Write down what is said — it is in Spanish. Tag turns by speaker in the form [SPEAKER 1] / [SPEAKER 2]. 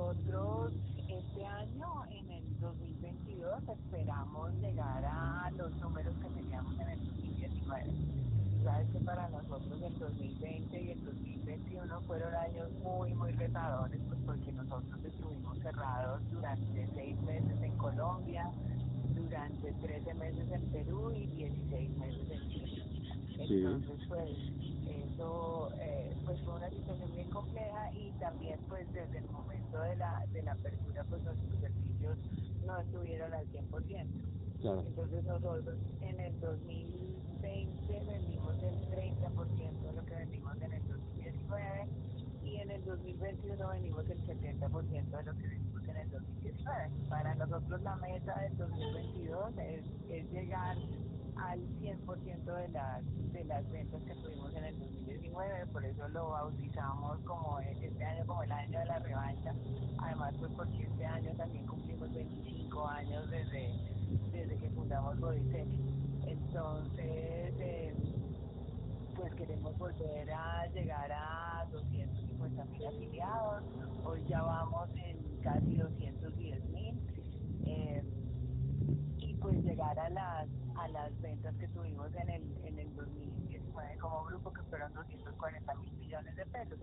[SPEAKER 1] nosotros este año, en el 2022, esperamos llegar a los números que teníamos en el 2019. Sabes que para nosotros el 2020 y el 2021 fueron años muy, muy retadores, pues porque nosotros estuvimos cerrados durante seis meses en Colombia, durante 13 meses en Perú y 16 meses en Chile. Entonces, sí. pues, eso... Eh, también pues desde el momento de la, de la apertura pues nuestros servicios no estuvieron al 100%. Entonces nosotros en el 2020 vendimos el 30% de lo que vendimos en el 2019 y en el 2021 vendimos el 70% de lo que vendimos en el 2019. Para nosotros la meta del 2022 es, es llegar al 100% de las, de las ventas que tuvimos en el 2019, por eso lo bautizamos como este año como el año de la revancha, además pues porque este año también cumplimos 25 años desde, desde que fundamos Bodicet. Entonces, eh, pues queremos volver a llegar a 250 mil afiliados, hoy ya vamos en casi 210 mil. Eh, y a las a las ventas que tuvimos en el en el 2019 como grupo que fueron 240 mil millones de pesos